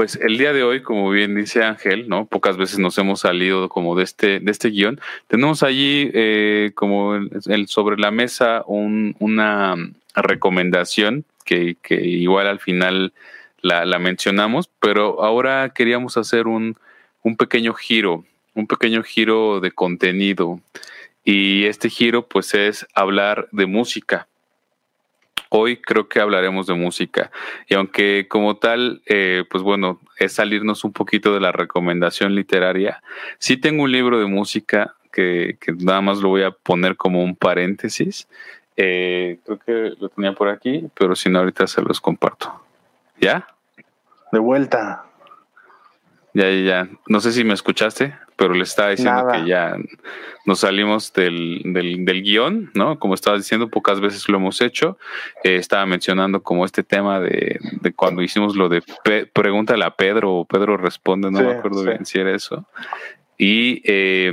Pues el día de hoy, como bien dice Ángel, ¿no? Pocas veces nos hemos salido como de este, de este guion. Tenemos allí eh, como el, sobre la mesa una recomendación que, igual al final la, la, mencionamos, pero ahora queríamos hacer un, un pequeño giro, un pequeño giro de contenido. Y este giro pues es hablar de música. Hoy creo que hablaremos de música y aunque como tal, eh, pues bueno, es salirnos un poquito de la recomendación literaria, sí tengo un libro de música que, nada más lo voy a poner como un paréntesis. Eh, creo que lo tenía por aquí, pero si no, ahorita se los comparto. ¿Ya? De vuelta. Ya, ya, ya. No sé si me escuchaste pero le estaba diciendo que ya nos salimos del, del, guion, ¿no? Como estaba diciendo, pocas veces lo hemos hecho. Eh, estaba mencionando como este tema de, cuando hicimos lo de pregúntale a Pedro o Pedro responde, no me acuerdo bien si era eso. Y eh,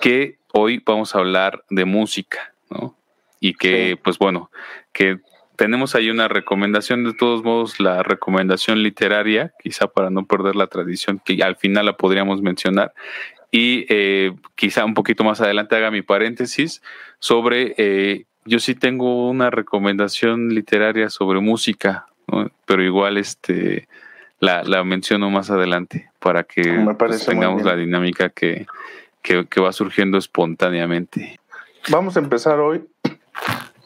que hoy vamos a hablar de música, ¿no? Y que, pues bueno, que tenemos ahí una recomendación, de todos modos, la recomendación literaria, quizá para no perder la tradición, que al final la podríamos mencionar. Y eh, quizá un poquito más adelante haga mi paréntesis sobre, eh, yo sí tengo una recomendación literaria sobre música, pero igual este la, menciono más adelante para que pues, tengamos la dinámica que, que va surgiendo espontáneamente. Vamos a empezar hoy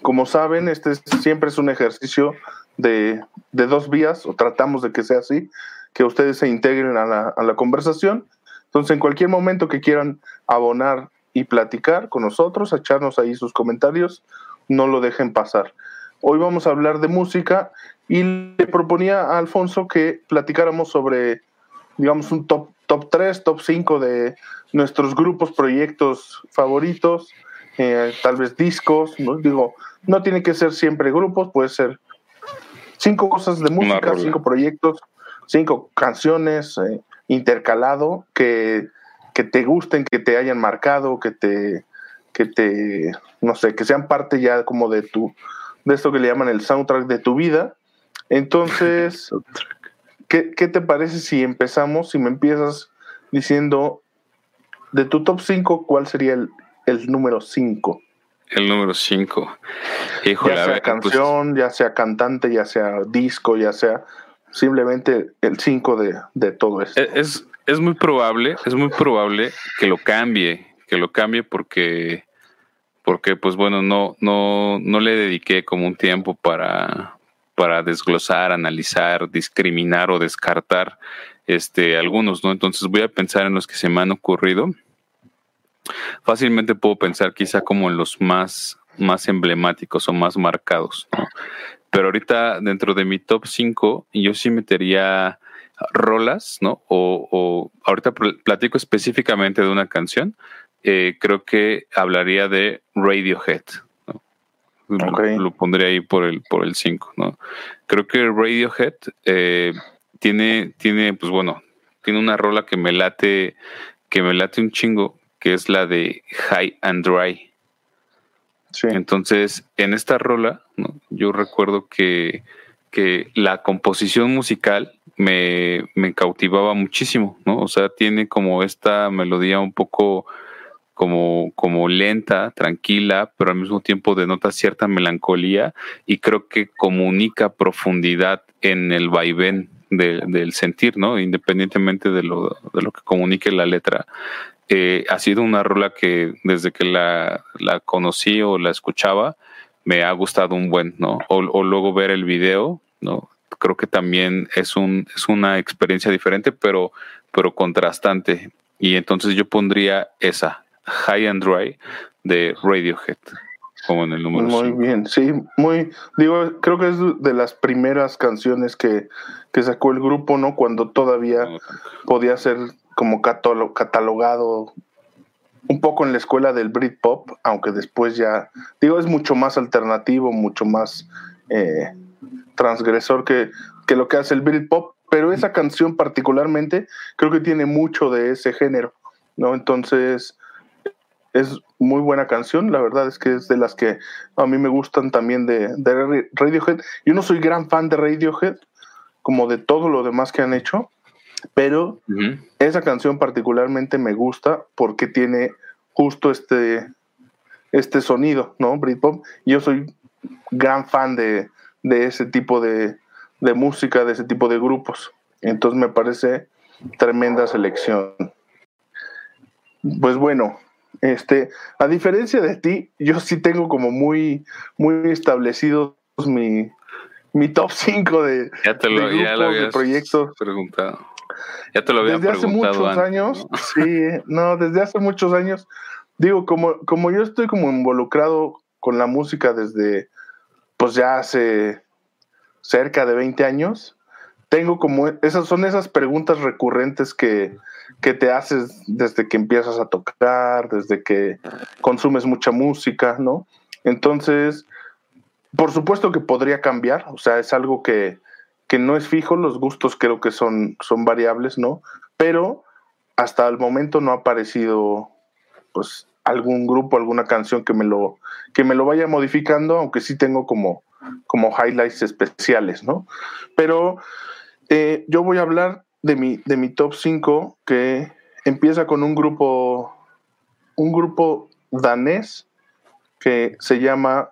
como saben, este siempre es un ejercicio de, dos vías, o tratamos de que sea así, que ustedes se integren a la, a la conversación. Entonces, en cualquier momento que quieran abonar y platicar con nosotros, echarnos ahí sus comentarios, no lo dejen pasar. Hoy vamos a hablar de música y le proponía a Alfonso que platicáramos sobre, digamos, un top, top 3, top 5 de nuestros grupos, proyectos favoritos, eh, tal vez discos, ¿no? Digo, no tiene que ser siempre grupos, puede ser cinco cosas de música, cinco proyectos, cinco canciones eh, intercalado que, que te gusten, que te hayan marcado, que te, que te, no sé, que sean parte ya como de tu, de esto que le llaman el soundtrack de tu vida. Entonces, ¿qué, ¿qué, te parece si empezamos, si me empiezas diciendo de tu top 5, cuál sería el, el número 5? El número 5. Ya sea pues, canción, ya sea cantante, ya sea disco, ya sea simplemente el 5 de, de, todo esto. E, es, es muy probable, es muy probable que lo cambie, que lo cambie porque, porque pues bueno, no, no, no le dediqué como un tiempo para, para desglosar, analizar, discriminar o descartar este, algunos, ¿no? Entonces voy a pensar en los que se me han ocurrido Fácilmente puedo pensar quizá como en los más, más emblemáticos o más marcados, Pero ahorita dentro de mi top 5 yo sí metería rolas, ¿no? O, ahorita platico específicamente de una canción. Eh, creo que hablaría de Radiohead. Lo, pondría ahí por el por el 5, ¿no? Creo que Radiohead eh, tiene, tiene, pues bueno, tiene una rola que me late, que me late un chingo, que es la de High and Dry. Entonces, en esta rola, yo recuerdo que, la composición musical me, cautivaba muchísimo, ¿no? O sea, tiene como esta melodía un poco como, como lenta, tranquila, pero al mismo tiempo denota cierta melancolía y creo que comunica profundidad en el vaivén del sentir, ¿no? Independientemente de lo, de lo que comunique la letra. Eh, ha sido una rola que desde que la, conocí o la escuchaba, me ha gustado un buen, ¿no? O, luego ver el video, ¿no? Creo que también es, un, es una experiencia diferente, pero, pero contrastante. Y entonces yo pondría esa, High and Dry, de Radiohead, como en el número Muy bien, sí, muy, digo, creo que es de las primeras canciones que, que sacó el grupo, ¿no? Cuando todavía podía ser como catalogado un poco en la escuela del Britpop, aunque después ya, digo, es mucho más alternativo, mucho más eh, transgresor que, que lo que hace el Britpop, pero esa canción particularmente creo que tiene mucho de ese género, ¿no? Entonces, es muy buena canción, la verdad es que es de las que a mí me gustan también de, de Radiohead. Yo no soy gran fan de Radiohead, como de todo lo demás que han hecho, pero esa canción particularmente me gusta porque tiene justo este, este sonido, ¿no? Britpop. Yo soy gran fan de, ese tipo de, de música, de ese tipo de grupos. Entonces me parece tremenda selección. Pues bueno, este, a diferencia de ti, yo sí tengo como muy, muy establecidos mi, mi top 5 de, ya te lo, de proyectos. Preguntado. Ya te lo había desde hace muchos años, sí, no, desde hace muchos años, digo, como, como yo estoy como involucrado con la música desde, pues ya hace cerca de 20 años, tengo como, esas son esas preguntas recurrentes que, que te haces desde que empiezas a tocar, desde que consumes mucha música, ¿no? Entonces, por supuesto que podría cambiar, o sea, es algo que, que no es fijo, los gustos creo que son, son variables, ¿no? Pero hasta el momento no ha aparecido pues algún grupo, alguna canción que me lo, que me lo vaya modificando, aunque sí tengo como, como highlights especiales, ¿no? Pero eh, yo voy a hablar de mi, de mi top 5 que empieza con un grupo, un grupo danés que se llama,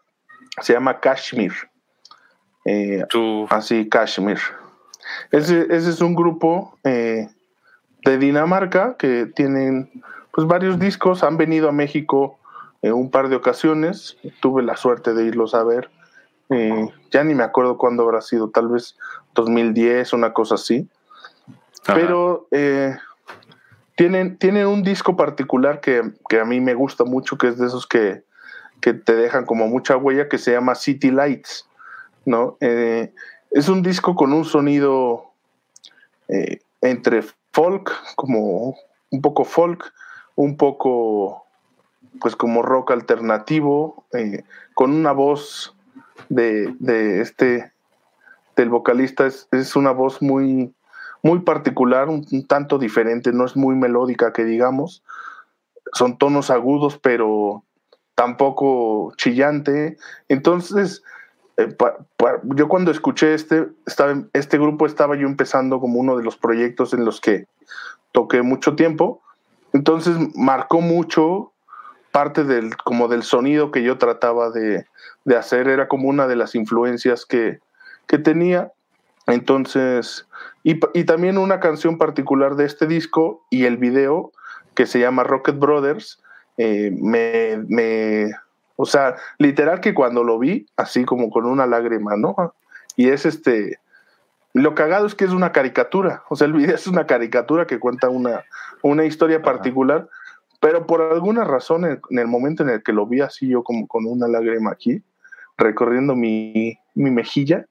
se llama Kashmir. Eh, así, Kashmir. Ese, es un grupo eh, de Dinamarca que tienen pues varios discos, han venido a México en un par de ocasiones, tuve la suerte de irlos a ver, eh, ya ni me acuerdo cuándo habrá sido, tal vez 2010, una cosa así, pero tienen, tienen un disco particular que, a mí me gusta mucho, que es de esos que, que te dejan como mucha huella, que se llama City Lights. ¿No? Eh, es un disco con un sonido eh, entre folk, como un poco folk, un poco pues como rock alternativo, eh, con una voz de, este, del vocalista, es, es, una voz muy, muy particular, un, tanto diferente, no es muy melódica que digamos, son tonos agudos, pero tampoco chillante. Entonces, eh, yo cuando escuché este, estaba, este grupo estaba yo empezando como uno de los proyectos en los que toqué mucho tiempo, entonces marcó mucho parte del, como del sonido que yo trataba de, hacer, era como una de las influencias que, tenía, entonces, y, y, también una canción particular de este disco y el video que se llama Rocket Brothers, eh, me o sea, literal que cuando lo vi, así como con una lágrima, ¿no? Y es este, lo cagado es que es una caricatura, o sea, el video es una caricatura que cuenta una, una historia particular, pero por alguna razón en, el momento en el que lo vi así yo como con una lágrima aquí, recorriendo mi, mi mejilla,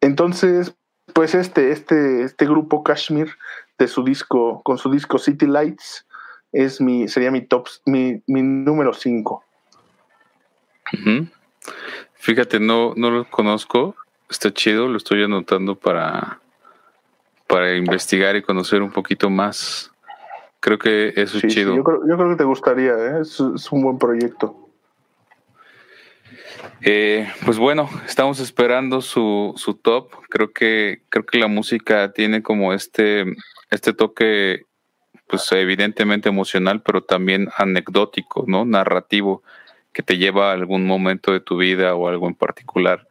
entonces, pues este, este, este grupo Kashmir de su disco, con su disco City Lights, es mi, sería mi top, mi, mi número 5. Fíjate, no, no lo conozco. Está chido, lo estoy anotando para, para investigar y conocer un poquito más. Creo que eso es chido. yo, creo, que te gustaría, ¿eh? es, un buen proyecto. Eh, pues bueno, estamos esperando su, su top. Creo que, creo que la música tiene como este, este toque, pues evidentemente emocional, pero también anecdótico, ¿no? Narrativo que te lleva a algún momento de tu vida o algo en particular.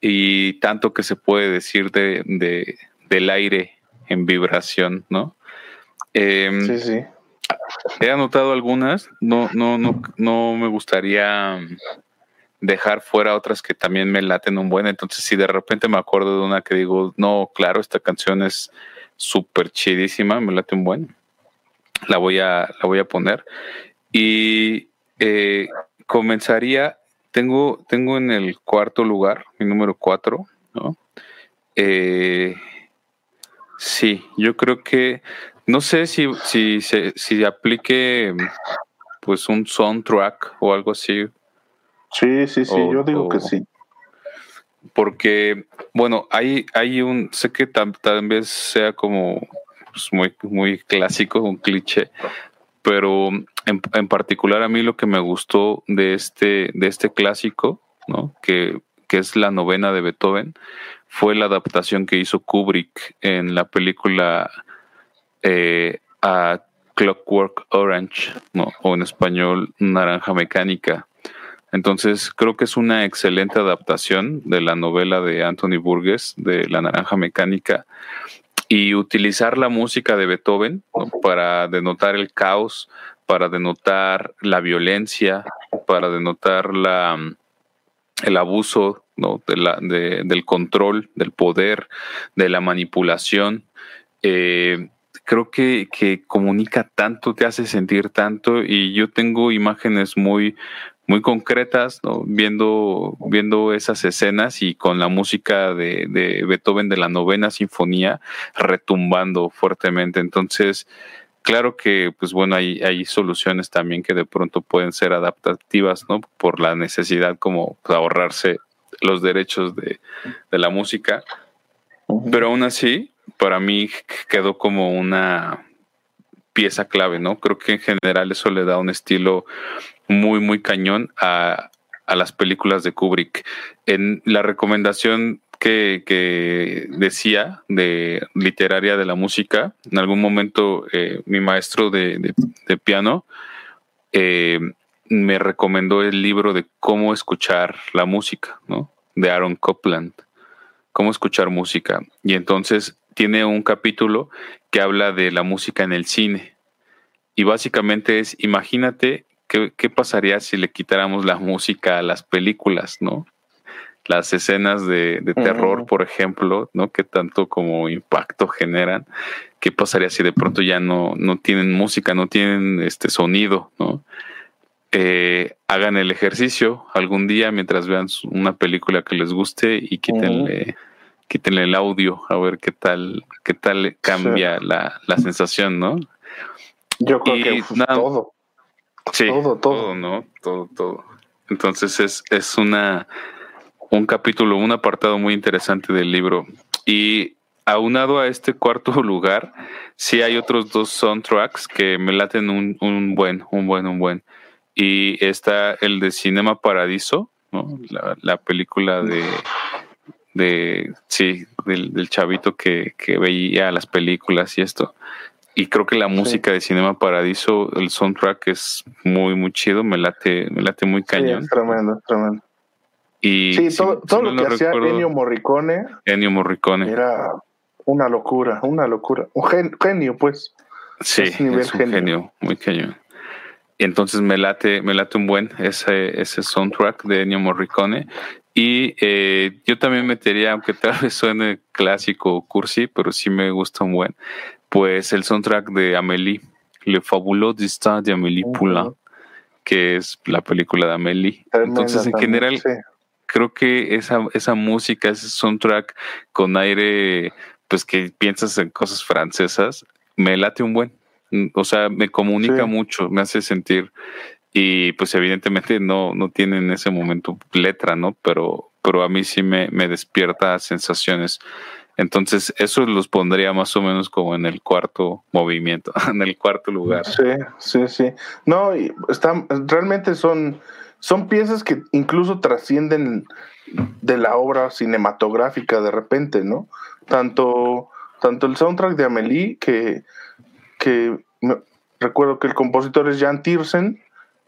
Y tanto que se puede decir de, del aire en vibración, ¿no? Em, sí, sí. He anotado algunas, no, no, no, no me gustaría dejar fuera otras que también me laten un buen. Entonces, si de repente me acuerdo de una que digo, no, claro, esta canción es súper chidísima, me late un buen, la voy a, la voy a poner. Y eh, comenzaría, tengo, tengo en el cuarto lugar, mi número cuatro, ¿no? Eh, sí, yo creo que, no sé si, si, se, si aplique pues un soundtrack o algo así. Sí, sí, sí, yo digo que sí. Porque, bueno, hay, hay un, sé que tal, vez sea como pues, muy, muy clásico, un cliché, pero en, particular a mí lo que me gustó de este, de este clásico, ¿no? Que, que es la novena de Beethoven, fue la adaptación que hizo Kubrick en la película eh, a Clockwork Orange, o en español Naranja Mecánica. Entonces creo que es una excelente adaptación de la novela de Anthony Burgess de La Naranja Mecánica y utilizar la música de Beethoven para denotar el caos, para denotar la violencia, para denotar la, el abuso ¿no? de la, del control, del poder, de la manipulación. Eh, creo que, que, comunica tanto, te hace sentir tanto y yo tengo imágenes muy, muy concretas, viendo, viendo esas escenas y con la música de, de Beethoven de la novena sinfonía retumbando fuertemente. Entonces, claro que, pues bueno, hay, hay soluciones también que de pronto pueden ser adaptativas, ¿no? Por la necesidad como pues, ahorrarse los derechos de, de la música. Pero aún así, para mí quedó como una pieza clave, ¿no? Creo que en general eso le da un estilo muy, muy cañón a, a las películas de Kubrick. En la recomendación que, decía de literaria de la música. En algún momento eh, mi maestro de, piano eh, me recomendó el libro de cómo escuchar la música, ¿no? De Aaron Copland. Cómo escuchar música. Y entonces tiene un capítulo que habla de la música en el cine. Y básicamente es, imagínate qué, qué pasaría si le quitáramos la música a las películas, ¿no? las escenas de, terror, por ejemplo, ¿no? Que tanto como impacto generan. ¿Qué pasaría si de pronto ya no, no tienen música, no tienen este sonido, ¿no? Eh, hagan el ejercicio algún día mientras vean una película que les guste y quítenle, quítenle el audio a ver qué tal, qué tal cambia la, la, sensación, ¿no? Yo creo que todo. Sí, todo, todo, ¿no? Todo, todo. Entonces es, es una un capítulo, un apartado muy interesante del libro. Y aunado a este cuarto lugar, sí hay otros dos soundtracks que me laten un, un buen, un buen, un buen. Y está el de Cinema Paradiso, ¿no? la, película de, de sí, del, chavito que, que, veía las películas y esto. Y creo que la música de Cinema Paradiso, el soundtrack es muy, muy chido, me late, me late muy cañón. tremendo, tremendo sí, todo, lo que hacía Ennio Morricone. Ennio Morricone. Era una locura, una locura. Un genio, pues. Sí, es, un genio. muy. Y entonces me late, me late un buen ese, ese soundtrack de Ennio Morricone. Y eh, yo también metería, aunque tal vez suene clásico o cursi, pero sí me gusta un buen, pues el soundtrack de Amélie, Le Fabuleux Destin de Amélie Poulain, que es la película de Amélie. Entonces, en general, creo que esa, esa música, ese soundtrack con aire, pues que piensas en cosas francesas, me late un buen. O sea, me comunica mucho, me hace sentir. Y pues evidentemente no, no tiene en ese momento letra, ¿no? Pero, pero a mí sí me, me despierta sensaciones. Entonces, eso los pondría más o menos como en el cuarto movimiento, en el cuarto lugar. Sí, sí, sí. No, y están, realmente son son piezas que incluso trascienden de la obra cinematográfica de repente, ¿no? Tanto, tanto el soundtrack de Amélie, que, que recuerdo que el compositor es Jan Tiersen,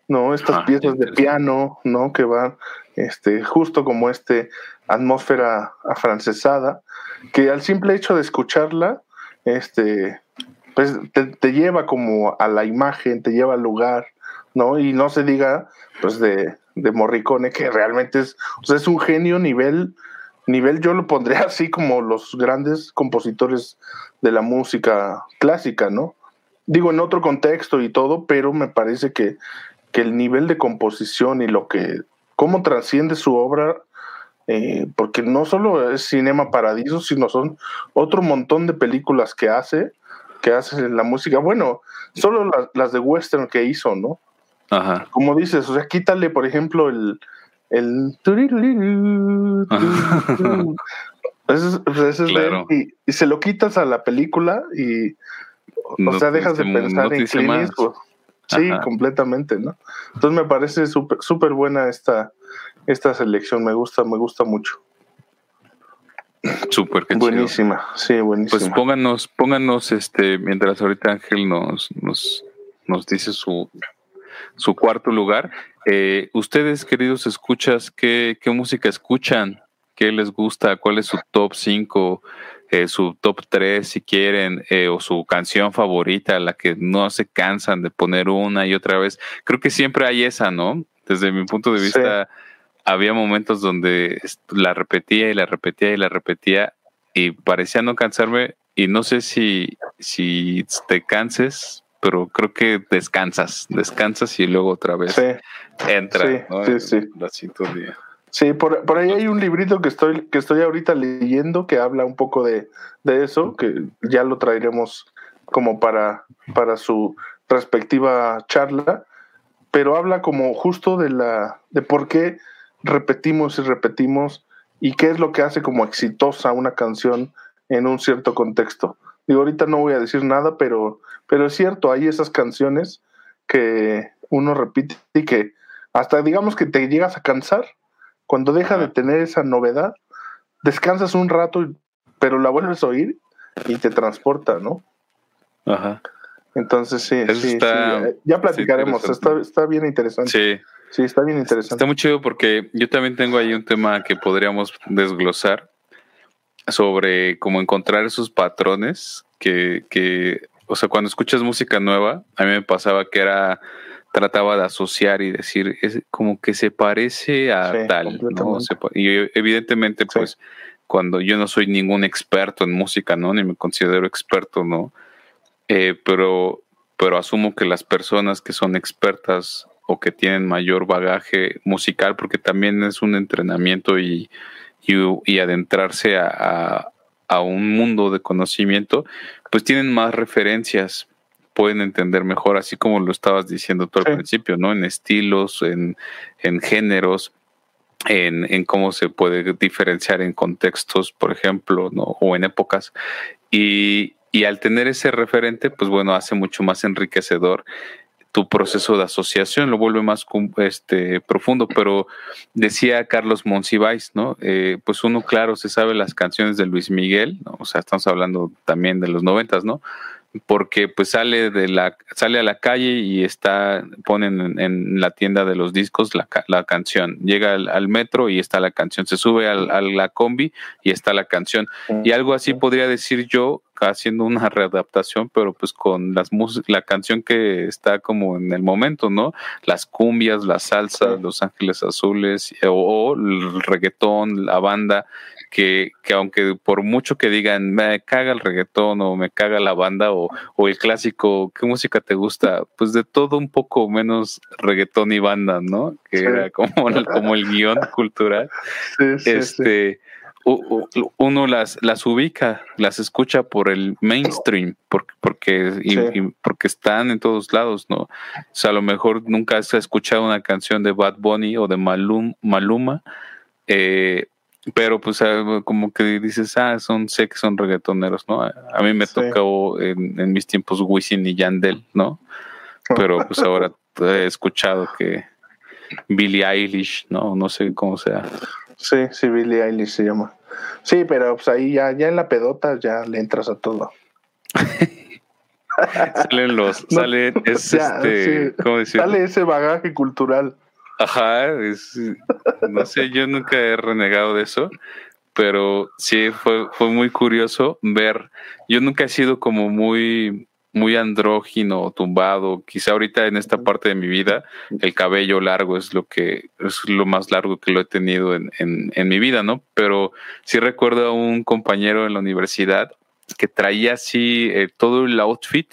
¿no? Estas ah, piezas de piano, ¿no? Que van este, justo como este atmósfera afrancesada, que al simple hecho de escucharla, este, pues te, lleva como a la imagen, te lleva al lugar, ¿no? Y no se diga, pues, de, de Morricone, que realmente es, es un genio nivel, nivel, yo lo pondría así como los grandes compositores de la música clásica, ¿no? Digo, en otro contexto y todo, pero me parece que, que el nivel de composición y lo que, cómo trasciende su obra, eh, porque no solo es Cinema Paradiso, sino son otro montón de películas que hace, que hace la música. Bueno, solo las, las de western que hizo, ¿no? Ajá. Como dices, o sea, quítale, por ejemplo, el. el ese, es y, y, se lo quitas a la película y. O sea, dejas de pensar en Clint Sí, completamente, ¿no? Entonces me parece súper súper buena esta, esta selección, me gusta, me gusta mucho. Súper, buenísima, sí, buenísima. Pues pónganos, pónganos, este, mientras ahorita Ángel nos, nos, nos dice su, su cuarto lugar. Eh, ustedes, queridos escuchas, ¿qué, ¿qué música escuchan? ¿Qué les gusta? ¿Cuál es su top 5? Eh, su top 3 si quieren, eh, o su canción favorita, la que no se cansan de poner una y otra vez. Creo que siempre hay esa, ¿no? Desde mi punto de vista, había momentos donde la repetía y la repetía y la repetía y parecía no cansarme y no sé si, si te canses, pero creo que descansas, descansas y luego otra vez entra sí, sí, la sintonía. Sí, por, por, ahí hay un librito que estoy, que estoy ahorita leyendo que habla un poco de, de eso, que ya lo traeremos como para, para su respectiva charla, pero habla como justo de la, de por qué repetimos y repetimos y qué es lo que hace como exitosa una canción en un cierto contexto. Digo, ahorita no voy a decir nada, pero, pero es cierto, hay esas canciones que uno repite y que hasta digamos que te llegas a cansar cuando deja de tener esa novedad, descansas un rato, pero la vuelves a oír y te transporta, ¿no? Ajá. Entonces, sí, sí, eh, ya platicaremos, está, está, bien interesante. Sí. Sí, está bien interesante. Está muy chido porque yo también tengo ahí un tema que podríamos desglosar sobre cómo encontrar esos patrones que, que, o sea, cuando escuchas música nueva, a mí me pasaba que era trataba de asociar y decir, es como que se parece a tal, ¿no? y evidentemente, pues, cuando yo no soy ningún experto en música, ¿no? Ni me considero experto, ¿no? Eh, pero, pero asumo que las personas que son expertas o que tienen mayor bagaje musical, porque también es un entrenamiento y, y, adentrarse a, a, un mundo de conocimiento, pues tienen más referencias pueden entender mejor, así como lo estabas diciendo tú al principio, ¿no? En estilos, en, en géneros, en, en, cómo se puede diferenciar en contextos, por ejemplo, ¿no? O en épocas. Y, y al tener ese referente, pues bueno, hace mucho más enriquecedor tu proceso de asociación, lo vuelve más este, profundo, pero decía Carlos Monsiváis, ¿no? Eh, pues uno, claro, se sabe las canciones de Luis Miguel, ¿no? o sea, estamos hablando también de los noventas, ¿no? Porque pues sale de la sale a la calle y está ponen en, la tienda de los discos la, la canción. Llega al, metro y está la canción. Se sube al, a la combi y está la canción. Y algo así podría decir yo haciendo una readaptación pero pues con las la canción que está como en el momento no las cumbias la salsa los ángeles azules o el reggaetón la banda que, que, aunque por mucho que digan me caga el reggaetón o me caga la banda o, o, el clásico, ¿qué música te gusta? Pues de todo un poco menos reggaetón y banda, ¿no? Que era como, el, como el guion cultural. este, uno las, las ubica, las escucha por el mainstream, porque, porque, porque están en todos lados, ¿no? O sea, a lo mejor nunca has escuchado una canción de Bad Bunny o de Malum, Maluma, eh, pero pues ah, como que dices, ah, son, sé que son reggaetoneros, ¿no? A mí me tocó en, mis tiempos Wisin y Yandel, ¿no? Pero pues ahora he escuchado que Billie Eilish, ¿no? No sé cómo sea. Sí, sí, Billie Eilish se llama. Sí, pero pues ahí ya, ya en la pedota ya le entras a todo. Salen los, sale, este, ¿cómo decir? Sale ese bagaje cultural. Ajá, es, no sé, yo nunca he renegado de eso, pero sí fue, fue muy curioso ver. Yo nunca he sido como muy, muy andrógino tumbado. Quizá ahorita en esta parte de mi vida el cabello largo es lo que es lo más largo que lo he tenido en, en, en mi vida, ¿no? Pero sí recuerdo a un compañero en la universidad que traía así eh, todo el outfit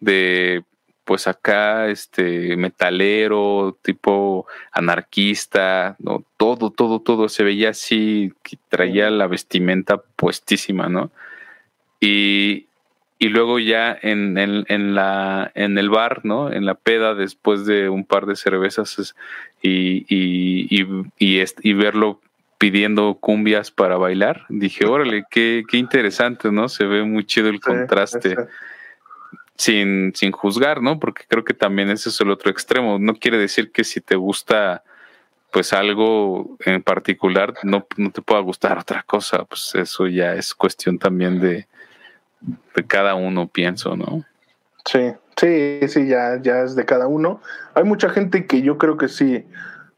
de pues acá este metalero, tipo anarquista, no, todo, todo, todo se veía así, que traía la vestimenta puestísima, ¿no? Y, y luego ya en, en, en, la, en el bar, ¿no? En la peda, después de un par de cervezas y, y, y, y, y verlo pidiendo cumbias para bailar, dije, órale, qué, qué interesante, ¿no? Se ve muy chido el contraste. sin, sin juzgar, ¿no? Porque creo que también ese es el otro extremo. No quiere decir que si te gusta pues algo en particular no, no te pueda gustar otra cosa, pues eso ya es cuestión también de, de cada uno, pienso, ¿no? Sí, sí, sí, ya, ya es de cada uno. Hay mucha gente que yo creo que sí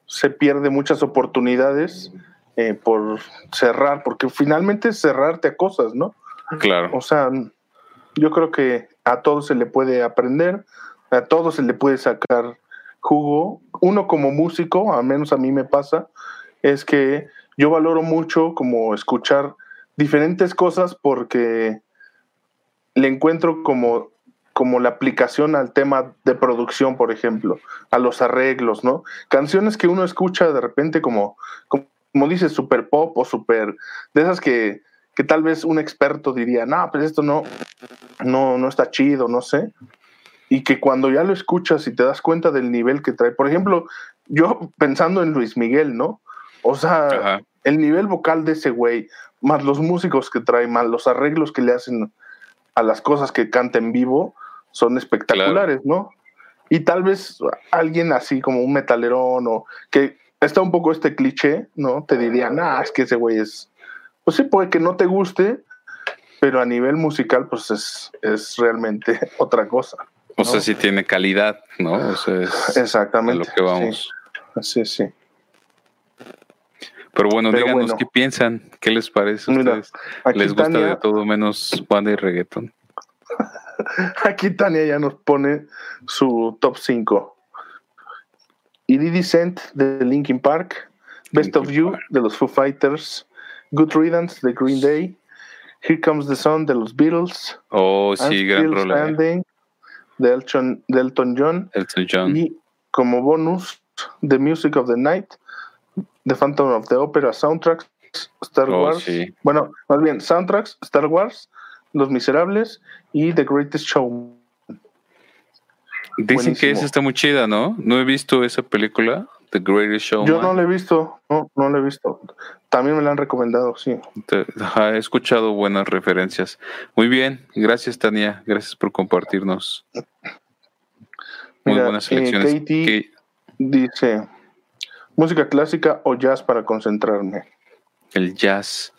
se pierde muchas oportunidades eh, por cerrar, porque finalmente es cerrarte a cosas, ¿no? Claro. O sea, yo creo que a todo se le puede aprender, a todo se le puede sacar jugo. Uno como músico, al menos a mí me pasa, es que yo valoro mucho como escuchar diferentes cosas porque le encuentro como, como la aplicación al tema de producción, por ejemplo, a los arreglos, ¿no? Canciones que uno escucha de repente como, como, dice, super pop o super, de esas que, que tal vez un experto diría, no, pues esto no, no, no está chido, no sé. Y que cuando ya lo escuchas y te das cuenta del nivel que trae, por ejemplo, yo pensando en Luis Miguel, ¿no? O sea, el nivel vocal de ese güey, más los músicos que trae, más los arreglos que le hacen a las cosas que canta en vivo son espectaculares, ¿no? Y tal vez alguien así como un metalerón o que está un poco este cliché, ¿no? Te diría, nah, es que ese güey es. Pues sí, puede que no te guste, pero a nivel musical, pues es, es realmente otra cosa. O sea, sí tiene calidad, ¿no? O sea, es Exactamente. A lo que vamos. Sí, sí. Pero bueno, díganos qué piensan, qué les parece a ustedes. ¿Les gusta de todo menos banda y reggaeton? Aquí Tania ya nos pone su top 5. Descent de Linkin Park, Best of You de los Foo Fighters, Good Riddance de Green Day, Here Comes the Sun de los Beatles, Oh, sí, gran problema. de Elton, de Elton John. Elton John. Y como bonus, The Music of the Night The Phantom of the Opera soundtracks, Star oh, Wars. Bueno, más bien, soundtracks, Star Wars, Los Miserables y The Greatest Show. Dicen que esa está muy chida, ¿no? No he visto esa película, The Greatest Show. Yo no la he visto, no, no la he visto. También me la han recomendado, sí. he escuchado buenas referencias. Muy bien, gracias Tania, gracias por compartirnos. Muy buenas eh, selecciones. dice, Música clásica o jazz para concentrarme. El jazz.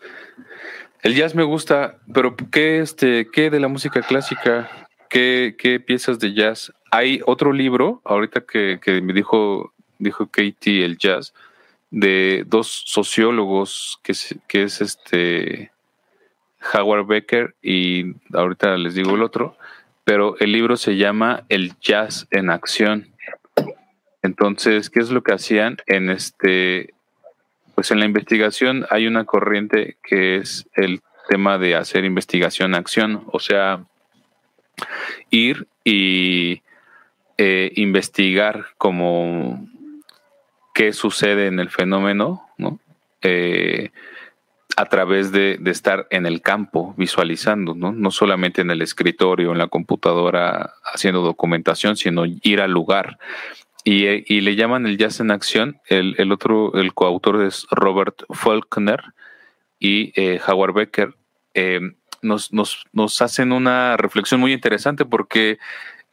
El jazz me gusta, pero ¿qué, este, qué de la música clásica? ¿Qué, qué piezas de jazz? Hay otro libro, ahorita que, me dijo, dijo Katie el jazz, de dos sociólogos, que es, que es este Howard Becker y ahorita les digo el otro, pero el libro se llama El jazz en acción. Entonces, ¿qué es lo que hacían en este? Pues en la investigación hay una corriente que es el tema de hacer investigación-acción, o sea, ir y eh, investigar como qué sucede en el fenómeno, ¿no? Eh, a través de, de, estar en el campo visualizando, ¿no? No solamente en el escritorio, en la computadora haciendo documentación, sino ir al lugar. Y, le llaman el jazz en acción. El, otro, el coautor es Robert Faulkner y eh, Howard Becker. Eh, nos, nos, nos, hacen una reflexión muy interesante porque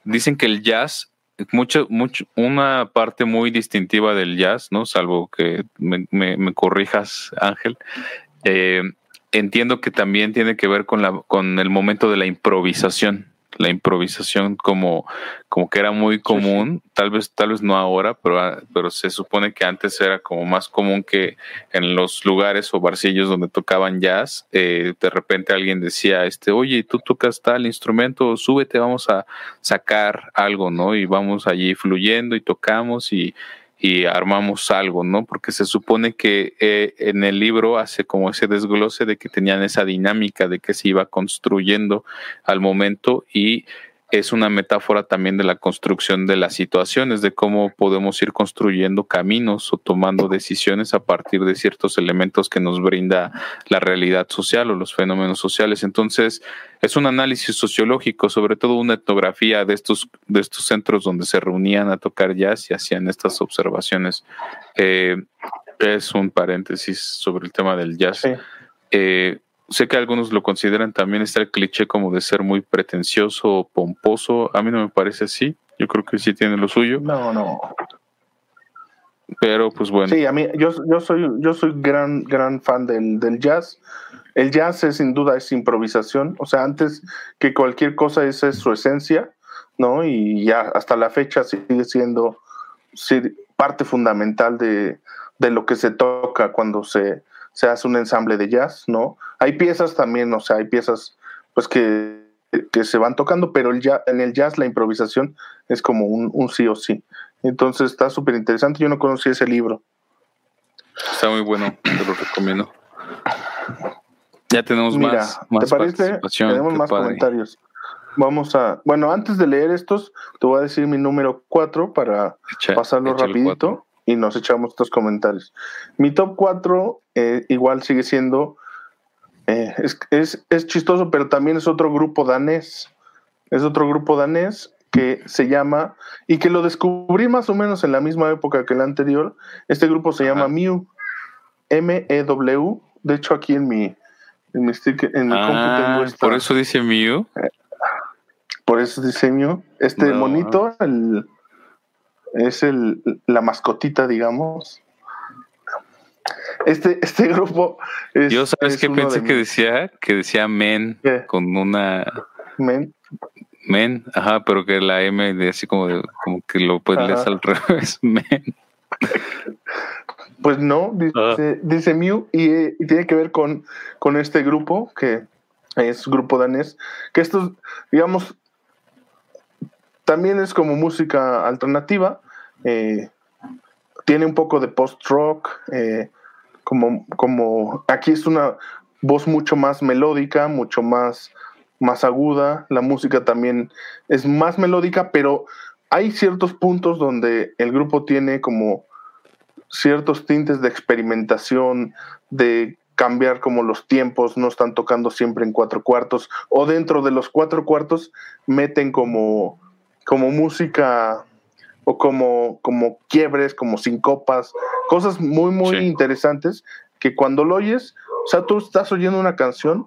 dicen que el jazz, mucho, mucho, una parte muy distintiva del jazz, ¿no? Salvo que me, me, corrijas, Ángel. Eh, entiendo que también tiene que ver con, la, con el momento de la improvisación la improvisación como, como que era muy común, tal vez, tal vez no ahora, pero, ah, pero se supone que antes era como más común que en los lugares o barcillos donde tocaban jazz, eh, de repente alguien decía, este, oye, tú tocas tal instrumento, súbete, vamos a sacar algo, ¿no? Y vamos allí fluyendo y tocamos y y armamos algo, ¿no? Porque se supone que eh, en el libro hace como ese desglose de que tenían esa dinámica de que se iba construyendo al momento y es una metáfora también de la construcción de las situaciones, de cómo podemos ir construyendo caminos o tomando decisiones a partir de ciertos elementos que nos brinda la realidad social o los fenómenos sociales. Entonces, es un análisis sociológico, sobre todo una etnografía de estos, de estos centros donde se reunían a tocar jazz y hacían estas observaciones. Eh, es un paréntesis sobre el tema del jazz. Eh, sé que algunos lo consideran también está el cliché como de ser muy pretencioso o pomposo. A mí no me parece así. Yo creo que sí tiene lo suyo. No, no. Pero pues bueno. Sí, a mí, yo, yo soy, yo soy gran, gran fan del, del jazz. El jazz es sin duda es improvisación. O sea, antes que cualquier cosa, esa es su esencia, ¿no? Y ya hasta la fecha sigue siendo parte fundamental de, de lo que se toca cuando se, se hace un ensamble de jazz, ¿no? Hay piezas también, o sea, hay piezas pues que, que se van tocando, pero el en el jazz la improvisación es como un, un sí o sí. Entonces está súper interesante. Yo no conocí ese libro. Está muy bueno, te lo recomiendo. Ya tenemos más, más, ¿te parece? Tenemos más comentarios. Vamos a, bueno, antes de leer estos, te voy a decir mi número 4 para pasarlo rapidito y nos echamos estos comentarios. Mi top 4 eh, igual sigue siendo, eh, es, es, es chistoso, pero también es otro grupo danés. Es otro grupo danés que se llama, y que lo descubrí más o menos en la misma época que el anterior, este grupo se llama Mew, M-E-W, de hecho aquí en mi, en mi, stick, en mi ah, Por eso dice Mew. por eso dice Mew. Este monito el, es el, la mascotita, digamos. Este, este grupo Yo sabes que pensé que decía, que decía men con una men. Men, ajá, pero que la M de así como, como que lo puedes leer al revés, men. Pues no, dice, dice Mew y, tiene que ver con, con este grupo que es grupo danés, que esto, digamos, también es como música alternativa, eh, tiene un poco de post-rock, eh, como, como aquí es una voz mucho más melódica, mucho más más aguda, la música también es más melódica, pero hay ciertos puntos donde el grupo tiene como ciertos tintes de experimentación, de cambiar como los tiempos, no están tocando siempre en cuatro cuartos, o dentro de los cuatro cuartos meten como, como música o como, como quiebres, como sincopas, cosas muy, muy interesantes que cuando lo oyes, o sea, tú estás oyendo una canción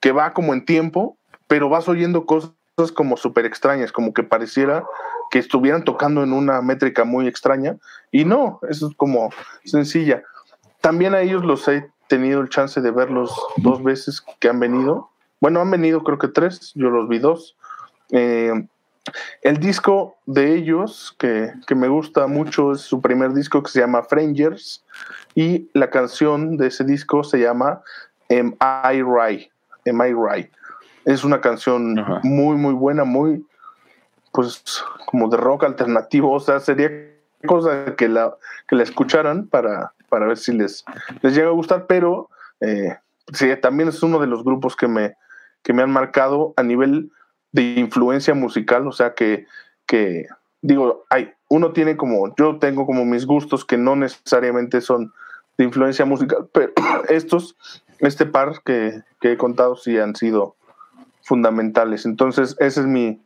que va como en tiempo, pero vas oyendo cosas como súper extrañas, como que pareciera que estuvieran tocando en una métrica muy extraña, y no, eso es como sencilla. También a ellos los he tenido el chance de verlos dos veces que han venido. Bueno, han venido creo que tres, yo los vi dos. Eh, el disco de ellos, que, que, me gusta mucho, es su primer disco que se llama Frangers, y la canción de ese disco se llama Am I Right? Am I Right? Es una canción muy, muy buena, muy, pues, como de rock alternativo. O sea, sería cosa que la, que la escucharan para, para ver si les, les llega a gustar, pero eh, sí, también es uno de los grupos que me, que me han marcado a nivel de influencia musical, o sea que, que digo, hay, uno tiene como, yo tengo como mis gustos que no necesariamente son de influencia musical, pero estos este par que, he contado sí han sido fundamentales. Entonces, esa es mi,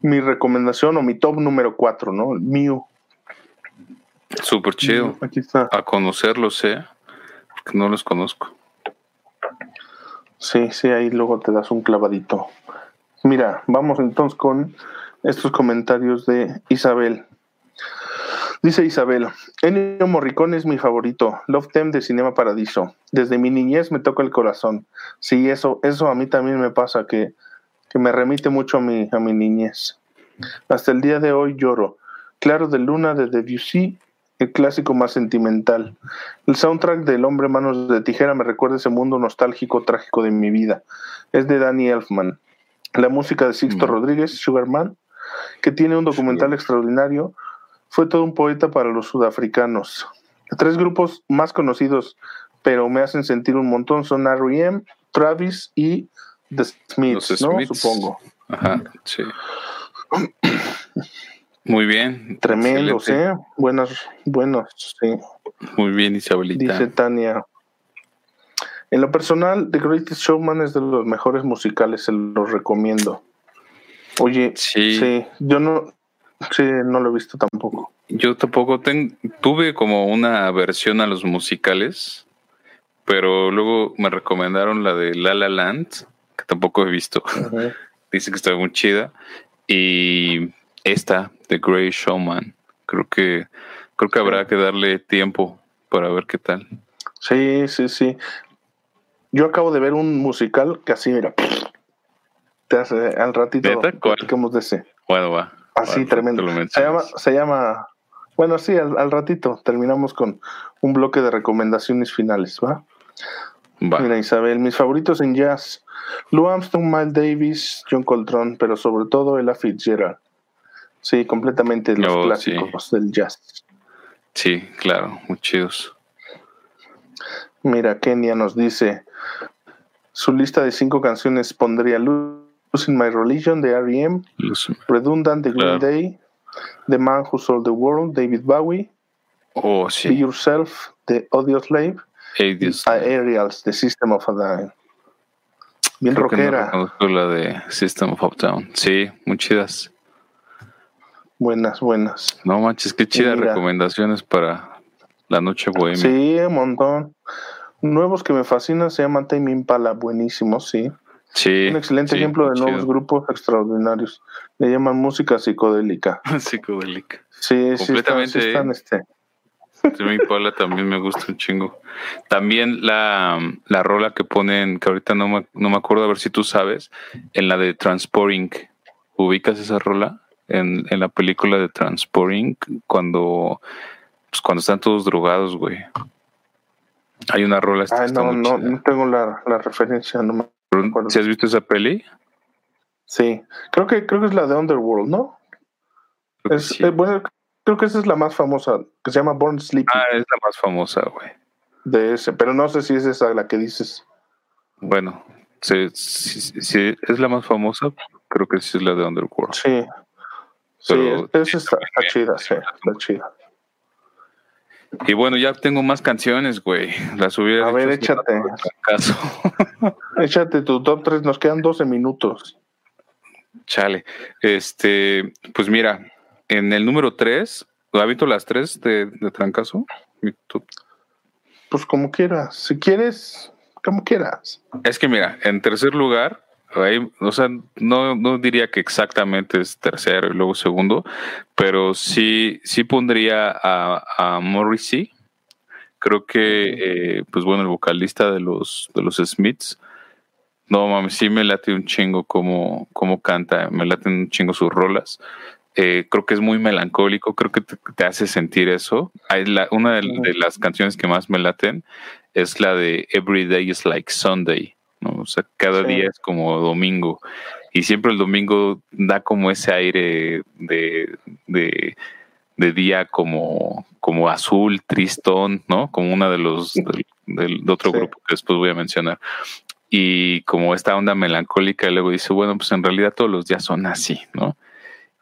mi recomendación o mi top número cuatro, ¿no? El mío. Súper chido. Aquí está. A conocerlos, ¿eh? Porque no los conozco. Sí, sí, ahí luego te das un clavadito. Mira, vamos entonces con estos comentarios de Isabel. Dice Isabel, Ennio Morricone es mi favorito, Love Them de Cinema Paradiso. Desde mi niñez me toca el corazón. Sí, eso, eso a mí también me pasa, que, que me remite mucho a mi, a mi niñez. Hasta el día de hoy lloro. Claro de Luna de Debussy, el clásico más sentimental. El soundtrack del Hombre Manos de Tijera me recuerda ese mundo nostálgico, trágico de mi vida. Es de Danny Elfman. La música de Sixto mm. Rodríguez, Sugarman, que tiene un documental extraordinario fue todo un poeta para los sudafricanos. Tres grupos más conocidos, pero me hacen sentir un montón, son R.E.M., Travis y The Smiths, ¿no? Supongo. Ajá, sí. Muy bien. Tremendo, ¿sí? Buenos, buenos, sí. Muy bien, Isabelita. Dice Tania. En lo personal, The Greatest Showman es de los mejores musicales, se los recomiendo. Oye, sí, sí yo no, Sí, no lo he visto tampoco. Yo tampoco tuve como una aversión a los musicales, pero luego me recomendaron la de La La Land, que tampoco he visto. Dice que está muy chida. Y esta, The Grey Showman, creo que creo que habrá que darle tiempo para ver qué tal. Sí, sí, sí. Yo acabo de ver un musical que así, mira, te hace al ratito ¿Cuál? de ese. Bueno, va. Así tremendo. Se llama, se llama, bueno, sí, al, ratito terminamos con un bloque de recomendaciones finales, ¿va? Va. Mira, Isabel, mis favoritos en jazz. Lou Armstrong, Miles Davis, John Coltrane, pero sobre todo Ella Fitzgerald. Sí, completamente los oh, clásicos del jazz. Sí, claro, muy chidos. Mira, Kenia nos dice, su lista de cinco canciones pondría Losing My Religion de R.E.M., Redundant de Green Day, The Man Who Sold the World, David Bowie, oh, sí. Be Yourself de Audio Slave, Aerials de System of a Down. Bien rockera. la de System of a Down. Sí, muy chidas. Buenas, buenas. No manches, qué chidas recomendaciones para la noche bohemia. Sí, un montón. Nuevos que me fascinan se llaman Time Impala, buenísimo, sí. Sí. Un excelente ejemplo de nuevos grupos extraordinarios. Le llaman música psicodélica. psicodélica. Sí, sí, están, sí están este. Impala también me gusta un chingo. También la, la rola que ponen, que ahorita no me, no me acuerdo a ver si tú sabes, en la de Transporting. ¿Ubicas esa rola? en, en la película de Transporting cuando, pues cuando están todos drogados, güey. Hay una rola. Ay, no, no, no, tengo la, la referencia, no me acuerdo. ¿Si has visto esa peli? Sí, creo que creo que es la de Underworld, ¿no? Creo es, eh, bueno, creo que esa es la más famosa, que se llama Born Sleepy. Ah, es la más famosa, güey. De ese, pero no sé si es esa la que dices. Bueno, si, si es la más famosa, creo que sí es la de Underworld. Sí, sí, esa está, chida, sí, está chida. Y bueno, ya tengo más canciones, güey. Las hubiera A ver, échate. Caso. échate tu top 3, nos quedan 12 minutos. Chale. Este, pues mira, en el número 3, ¿habito las 3 de, de Trancazo? Pues como quieras. Si quieres, como quieras. Es que mira, en tercer lugar, o sea, no, no diría que exactamente es tercero y luego segundo, pero sí, sí pondría a, a Morrissey. Creo que, eh, pues bueno, el vocalista de los, de los Smiths, no mames, sí me late un chingo como, como canta, me late un chingo sus rolas. Eh, creo que es muy melancólico, creo que te, hace sentir eso. Hay la, una de, de, las canciones que más me laten es la de Every Day is Like Sunday. O sea, cada día es como domingo. Y siempre el domingo da como ese aire de, de, día como, como azul, tristón, ¿no? Como una de los del, otro grupo que después voy a mencionar. Y como esta onda melancólica, y luego dice, bueno, pues en realidad todos los días son así, ¿no?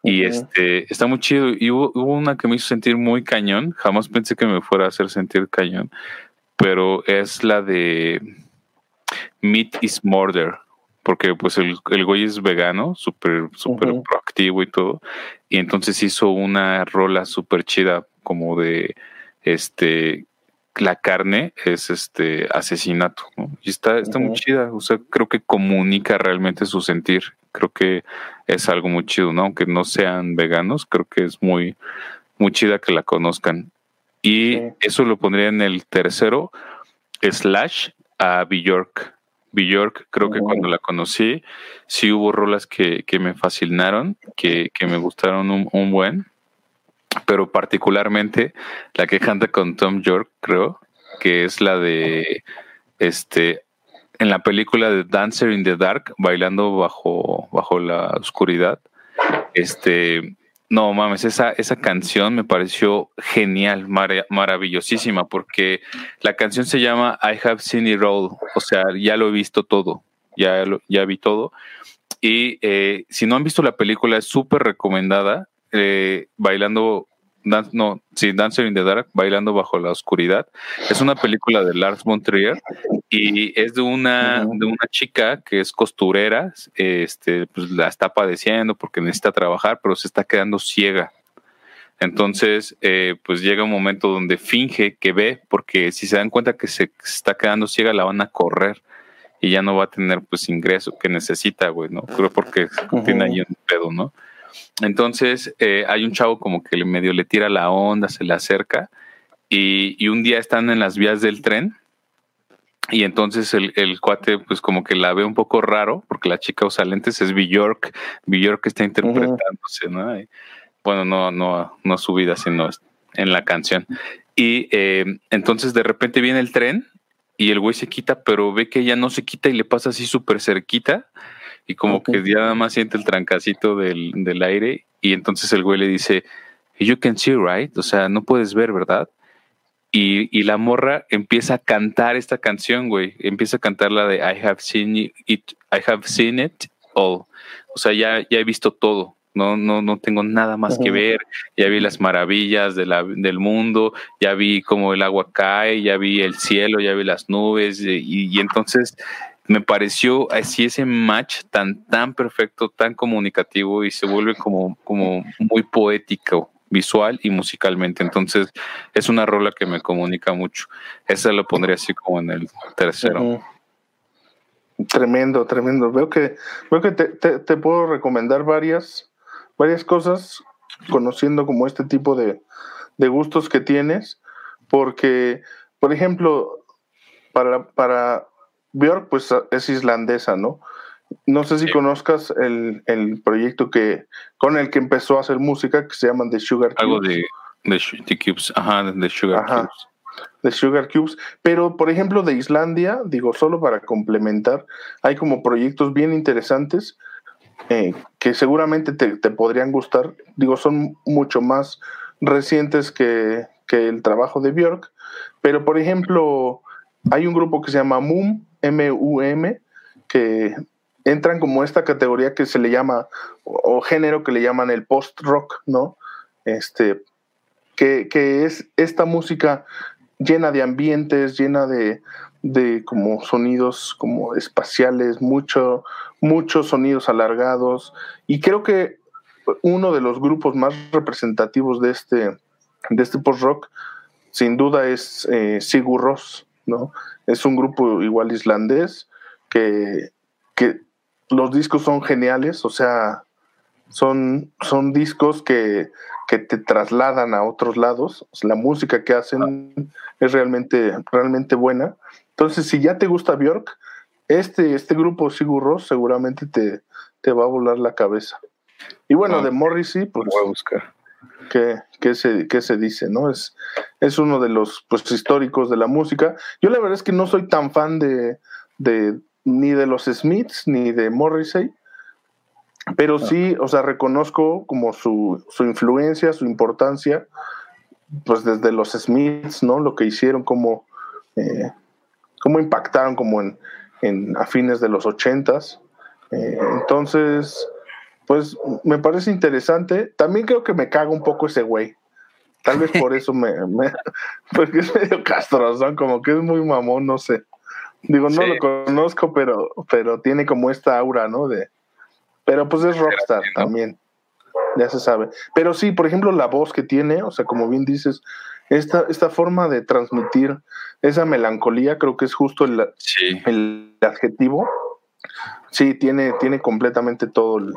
Y este está muy chido. Y hubo, hubo, una que me hizo sentir muy cañón. Jamás pensé que me fuera a hacer sentir cañón. Pero es la de Meat is Murder, porque pues el, el güey es vegano, súper súper proactivo y todo, y entonces hizo una rola súper chida como de este la carne es este asesinato, Y está, está muy chida, o sea, creo que comunica realmente su sentir, creo que es algo muy chido, ¿no? Aunque no sean veganos, creo que es muy, muy chida que la conozcan. Y eso lo pondría en el tercero, slash a Bjork. Bjork, creo que cuando la conocí, sí hubo rolas que, me fascinaron, que, me gustaron un, buen, pero particularmente la que canta con Tom York, creo, que es la de este en la película de Dancer in the Dark, bailando bajo, bajo la oscuridad. Este, no mames, esa, esa canción me pareció genial, maravillosísima, porque la canción se llama I Have Seen It All, o sea, ya lo he visto todo, ya, ya vi todo. Y eh, si no han visto la película, es súper recomendada, eh, bailando no, sí, Dancer in the Dark, Bailando bajo la oscuridad. Es una película de Lars von Trier y es de una, de una chica que es costurera, este, pues la está padeciendo porque necesita trabajar, pero se está quedando ciega. Entonces, eh, pues llega un momento donde finge que ve, porque si se dan cuenta que se está quedando ciega, la van a correr y ya no va a tener pues ingreso que necesita, güey, ¿no? Creo porque tiene ahí un pedo, ¿no? Entonces, eh, hay un chavo como que le medio le tira la onda, se le acerca y, y un día están en las vías del tren y entonces el, el, cuate, pues como que la ve un poco raro, porque la chica usa lentes, es Bjork, Bjork está interpretándose, ¿no? bueno, no, no, no su vida, sino en la canción. Y eh, entonces de repente viene el tren y el güey se quita, pero ve que ella no se quita y le pasa así súper cerquita y como que ya nada más siente el trancacito del, del aire y entonces el güey le dice, you can see, right? O sea, no puedes ver, ¿verdad? Y, y, la morra empieza a cantar esta canción, güey. Empieza a cantar la de I have seen it, I have seen it all. O sea, ya, ya he visto todo no, no, no tengo nada más que ver, ya vi las maravillas de la, del mundo, ya vi cómo el agua cae, ya vi el cielo, ya vi las nubes, y, entonces me pareció así ese match tan, tan perfecto, tan comunicativo y se vuelve como, como muy poético visual y musicalmente. Entonces es una rola que me comunica mucho. Esa lo pondría así como en el tercero. Tremendo, tremendo. Veo que, veo que te, te puedo recomendar varias varias cosas conociendo como este tipo de, gustos que tienes, porque, por ejemplo, para, para Björk, pues es islandesa, ¿no? No sé si conozcas el, proyecto que con el que empezó a hacer música, que se llaman The Sugar Cubes. Algo de, de, Cubes, ajá, de Sugar Cubes. De Sugar Cubes. Pero, por ejemplo, de Islandia, digo, solo para complementar, hay como proyectos bien interesantes eh, que seguramente te, podrían gustar. Digo, son mucho más recientes que, el trabajo de Björk, pero por ejemplo, hay un grupo que se llama MUM, M-U-M, que entran como esta categoría que se le llama, o, género que le llaman el post-rock, ¿no? Este, que, que, es esta música llena de ambientes, llena de, de como sonidos como espaciales, mucho, muchos sonidos alargados. Y creo que uno de los grupos más representativos de este, de este post-rock, sin duda, es eh, Sigur Rós, ¿no? Es un grupo igual islandés que, que los discos son geniales, o sea, son, son discos que, que te trasladan a otros lados. La música que hacen es realmente, realmente buena. Entonces, si ya te gusta Björk, este, este grupo Sigur seguramente te, te va a volar la cabeza. Y bueno, ah, de Morrissey, pues. Voy a buscar. ¿Qué, se, qué se dice? ¿no? Es, es uno de los pues, históricos de la música. Yo la verdad es que no soy tan fan de, de ni de los Smiths ni de Morrissey, pero sí, o sea, reconozco como su, su influencia, su importancia, pues desde los Smiths, ¿no? Lo que hicieron, como, eh, cómo impactaron como en, a fines de los ochentas. Eh, entonces, pues me parece interesante. También creo que me caga un poco ese güey. Tal vez por eso me, porque es medio castroso, como que es muy mamón, no sé. Digo, no lo conozco, pero, pero tiene como esta aura, ¿no? De, pero pues es rockstar también, ya se sabe. Pero sí, por ejemplo, la voz que tiene, o sea, como bien dices, esta, esta forma de transmitir esa melancolía, creo que es justo el, el adjetivo. Sí, tiene, tiene completamente todo el,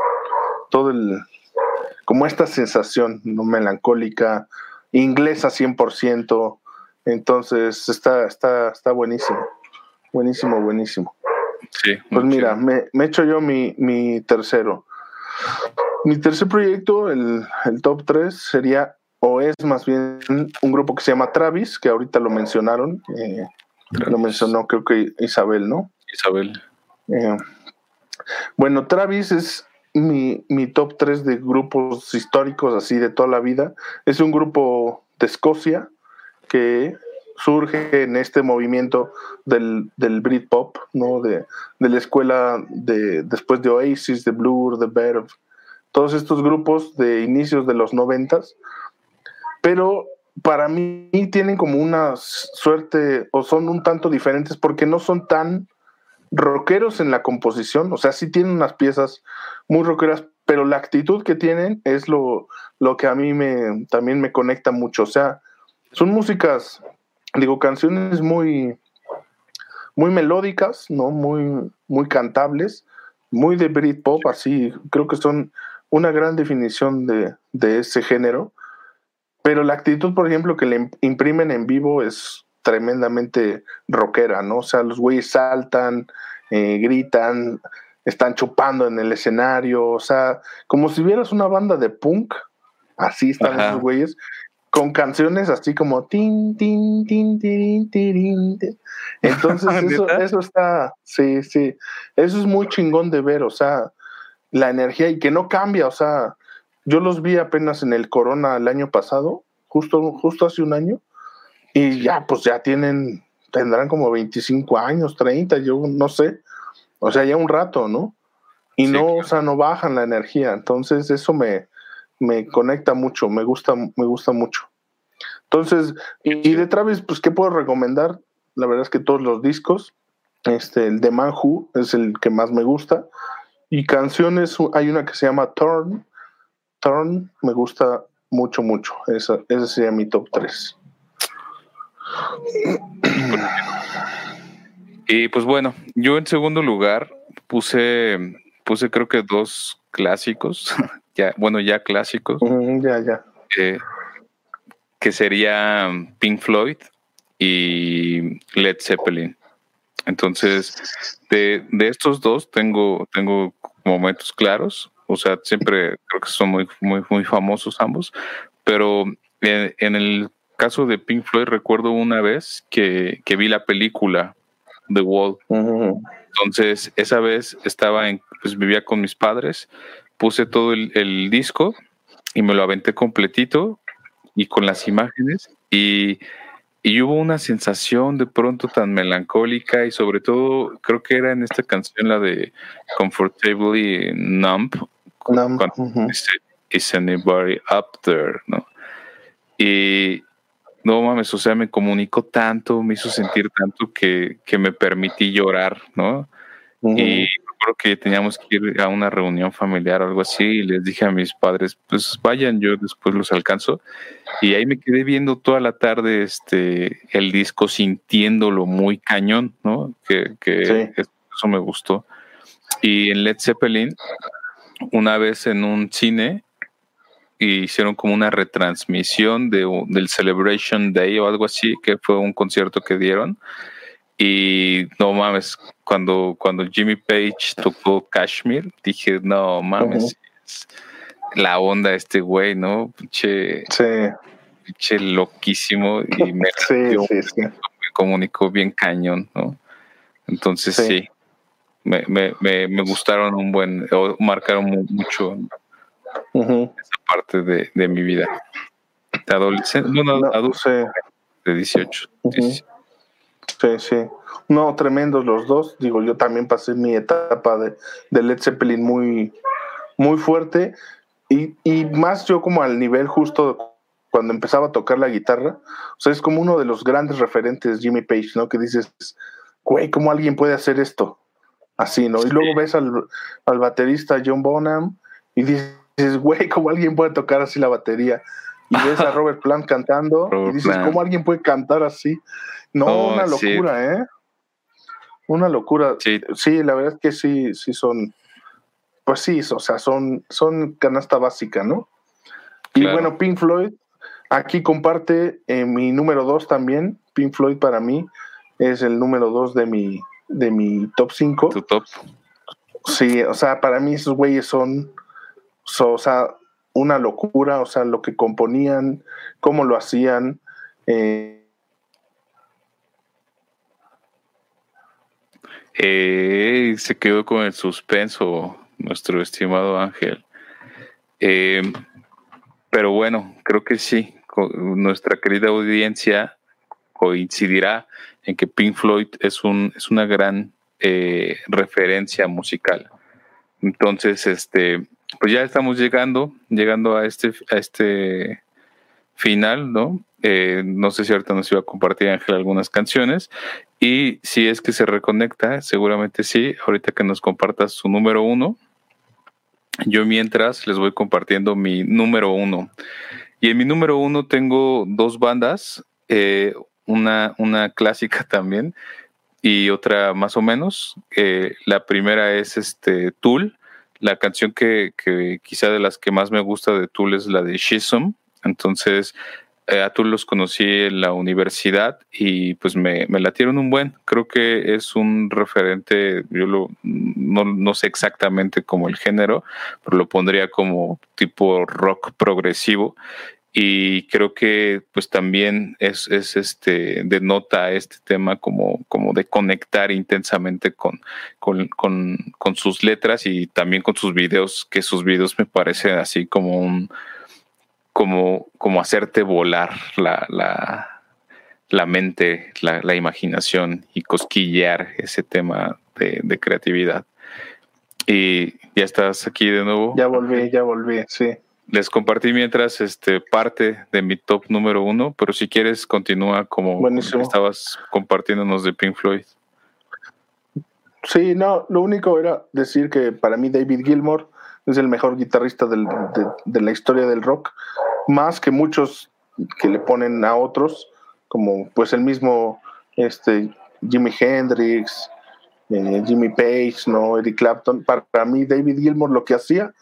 todo el, como esta sensación ¿no? melancólica, inglesa 100%. Entonces está, está, está buenísimo, buenísimo, buenísimo. Sí, pues mira, me, me echo yo mi, mi tercero. Mi tercer proyecto, el, el top 3, sería o es más bien un grupo que se llama Travis, que ahorita lo mencionaron, eh, lo mencionó creo que Isabel, ¿no? Isabel. Eh, bueno, Travis es mi, mi top 3 de grupos históricos así de toda la vida. Es un grupo de Escocia que surge en este movimiento del, del Britpop, ¿no? De, de, la escuela de después de Oasis, de Blur, de Verve, todos estos grupos de inicios de los noventas pero para mí tienen como una suerte o son un tanto diferentes porque no son tan rockeros en la composición, o sea, sí tienen unas piezas muy rockeras, pero la actitud que tienen es lo, lo que a mí me, también me conecta mucho. O sea, son músicas, digo, canciones muy, muy melódicas, ¿no? Muy, muy cantables, muy de Britpop, así, creo que son una gran definición de, de ese género. Pero la actitud, por ejemplo, que le imprimen en vivo es tremendamente rockera, ¿no? O sea, los güeyes saltan, eh, gritan, están chupando en el escenario, o sea, como si vieras una banda de punk, así están esos güeyes, con canciones así como tin, tin, tin, tin, tin, tin. Entonces, eso, eso está, sí, sí, eso es muy chingón de ver, o sea, la energía y que no cambia, o sea, yo los vi apenas en el Corona el año pasado, justo, justo hace un año, y ya, pues ya tienen, tendrán como 25 años, 30, yo no sé, o sea, ya un rato, ¿no? Y no, o sea, no bajan la energía. Entonces, eso me, me conecta mucho, me gusta, me gusta mucho. Entonces, y, de Travis, pues, ¿qué puedo recomendar? La verdad es que todos los discos, este, el de Manhu es el que más me gusta. Y canciones, hay una que se llama Turn. Turn me gusta mucho, mucho. Esa, ese sería mi top 3. Y pues bueno, yo en segundo lugar puse, puse creo que dos clásicos, ya, bueno, ya clásicos. ya, ya. que sería Pink Floyd y Led Zeppelin. Entonces, de, de, estos dos tengo, tengo momentos claros. O sea, siempre creo que son muy, muy, muy famosos ambos. Pero en, en el caso de Pink Floyd, recuerdo una vez que, que vi la película The Wall. Entonces, esa vez estaba en, pues vivía con mis padres, puse todo el, disco y me lo aventé completito y con las imágenes y, y, hubo una sensación de pronto tan melancólica y sobre todo creo que era en esta canción la de Comfortably Numb, Numb. Is anybody up there, ¿no? Y, no mames, o sea, me comunicó tanto, me hizo sentir tanto que, me permití llorar, ¿no? Y creo que teníamos que ir a una reunión familiar o algo así y les dije a mis padres, pues vayan, yo después los alcanzo. Y ahí me quedé viendo toda la tarde este el disco, sintiéndolo muy cañón, ¿no? Que, que eso me gustó. Y en Led Zeppelin, una vez en un cine, y hicieron como una retransmisión de, del Celebration Day o algo así, que fue un concierto que dieron. Y no mames, cuando, cuando Jimmy Page tocó Kashmir, dije, no mames, la onda de este güey, ¿no? Pinche, sí. loquísimo y me, me comunicó bien cañón, ¿no? Entonces sí, me, me, me, gustaron un buen, o marcaron mucho esa parte de, de, mi vida. De adolescente, no, no, de 18. Sí, sí. No, tremendos los dos. Digo, yo también pasé mi etapa de, de Led Zeppelin muy, muy fuerte. Y, y, más yo como al nivel justo cuando empezaba a tocar la guitarra. O sea, es como uno de los grandes referentes, Jimmy Page, ¿no? Que dices, güey, ¿cómo alguien puede hacer esto? Así, ¿no? Y luego ves al, al baterista John Bonham y dices, dices, güey, ¿cómo alguien puede tocar así la batería? Y ves a Robert Plant cantando y dices, ¿cómo alguien puede cantar así? No, oh, una locura, ¿eh? Una locura. Sí. la verdad es que sí, sí son, pues sí, o sea, son, son canasta básica, ¿no? Y bueno, Pink Floyd, aquí comparte eh, mi número dos también. Pink Floyd para mí es el número dos de mi, de mi top 5. Tu top. Sí, o sea, para mí esos güeyes son o sea, una locura, o sea, lo que componían, cómo lo hacían. Eh. Eh, se quedó con el suspenso nuestro estimado Ángel. Eh, pero bueno, creo que sí, nuestra querida audiencia coincidirá en que Pink Floyd es, un, es una gran referencia musical. Entonces, este, pues ya estamos llegando, llegando a este, a este final, ¿no? Eh, no sé si ahorita nos iba a compartir Ángel algunas canciones. Y si es que se reconecta, seguramente sí, ahorita que nos compartas su número uno Yo mientras les voy compartiendo mi número uno. Y en mi número uno tengo dos bandas, eh, una, una clásica también y otra más o menos. Eh, la primera es este Tool. La canción que, que, quizá de las que más me gusta de Tool es la de Shisum. Entonces, eh, a Tool los conocí en la universidad y pues me, me latieron un buen. Creo que es un referente, yo lo, no, no, sé exactamente como el género, pero lo pondría como tipo rock progresivo. Y creo que pues también es, es este, denota este tema como, como de conectar intensamente con, con, con, con sus letras y también con sus videos, que sus videos me parecen así como un, como, como hacerte volar la, la, la mente, la, la, imaginación y cosquillear ese tema de, de, creatividad. Y ya estás aquí de nuevo. Ya volví, ya volví, sí. Les compartí mientras este parte de mi top número uno, pero si quieres continúa como Buenísimo. estabas compartiéndonos de Pink Floyd. Sí, no, lo único era decir que para mí David Gilmour es el mejor guitarrista del, de, de, la historia del rock, más que muchos que le ponen a otros, como pues el mismo este, Jimi Hendrix, eh, Jimmy Page, ¿no? Eric Clapton. Para, para, mí David Gilmour lo que hacía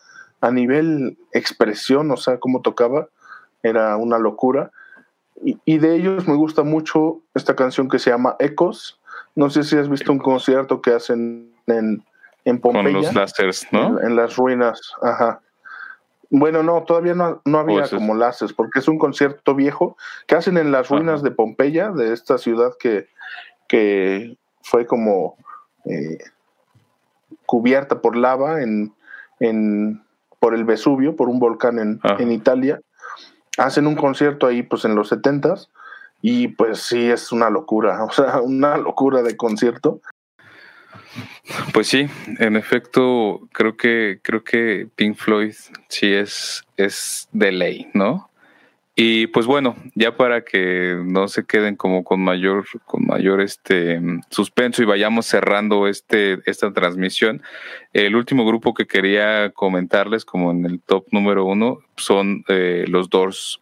a nivel expresión, o sea, cómo tocaba, era una locura. Y, y de ellos me gusta mucho esta canción que se llama Ecos. No sé si has visto un concierto que hacen en, en Pompeya. Con los láseres, ¿no? En, en, las ruinas, ajá. Bueno, no, todavía no, no había pues como láseres, porque es un concierto viejo que hacen en las ruinas ajá. de Pompeya, de esta ciudad que, que fue como eh, cubierta por lava en, en, por el Vesubio, por un volcán en, en, Italia. Hacen un concierto ahí pues en los setentas y pues sí es una locura, o sea, una locura de concierto. Pues sí, en efecto, creo que creo que Pink Floyd sí es es de ley, ¿no? Y pues bueno, ya para que no se queden como con mayor con mayor este suspenso y vayamos cerrando este esta transmisión, el último grupo que quería comentarles como en el top número uno son eh, los Doors.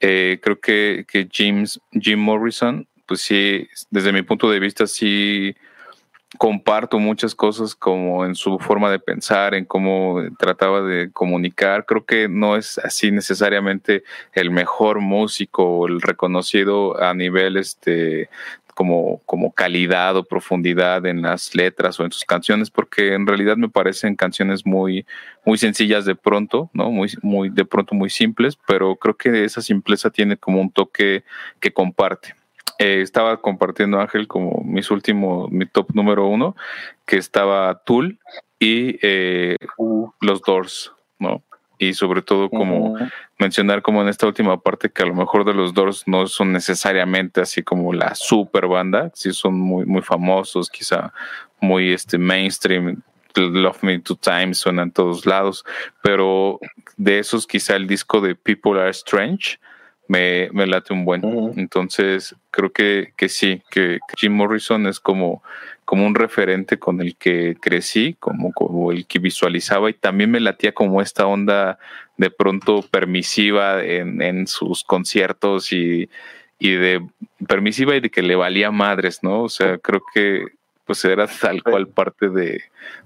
Eh, creo que que James Jim Morrison, pues sí, desde mi punto de vista sí comparto muchas cosas como en su forma de pensar, en cómo trataba de comunicar. Creo que no es así necesariamente el mejor músico o el reconocido a nivel este como, como calidad o profundidad en las letras o en sus canciones, porque en realidad me parecen canciones muy, muy sencillas de pronto, ¿no? Muy, muy, de pronto muy simples, pero creo que esa simpleza tiene como un toque que comparte. Eh, estaba compartiendo Ángel como mis últimos, mi top número uno, que estaba Tool y eh, los Doors, ¿no? Y sobre todo como uh -huh. mencionar como en esta última parte que a lo mejor de los Doors no son necesariamente así como la super banda, sí son muy, muy famosos, quizá muy este mainstream, Love Me Two Times suena en todos lados, pero de esos quizá el disco de People Are Strange, me, me late un buen. Uh -huh. Entonces, creo que, que sí, que, que, Jim Morrison es como, como un referente con el que crecí, como, como el que visualizaba y también me latía como esta onda de pronto permisiva en, en sus conciertos y, y de permisiva y de que le valía madres, ¿no? O sea, creo que pues era tal cual parte de,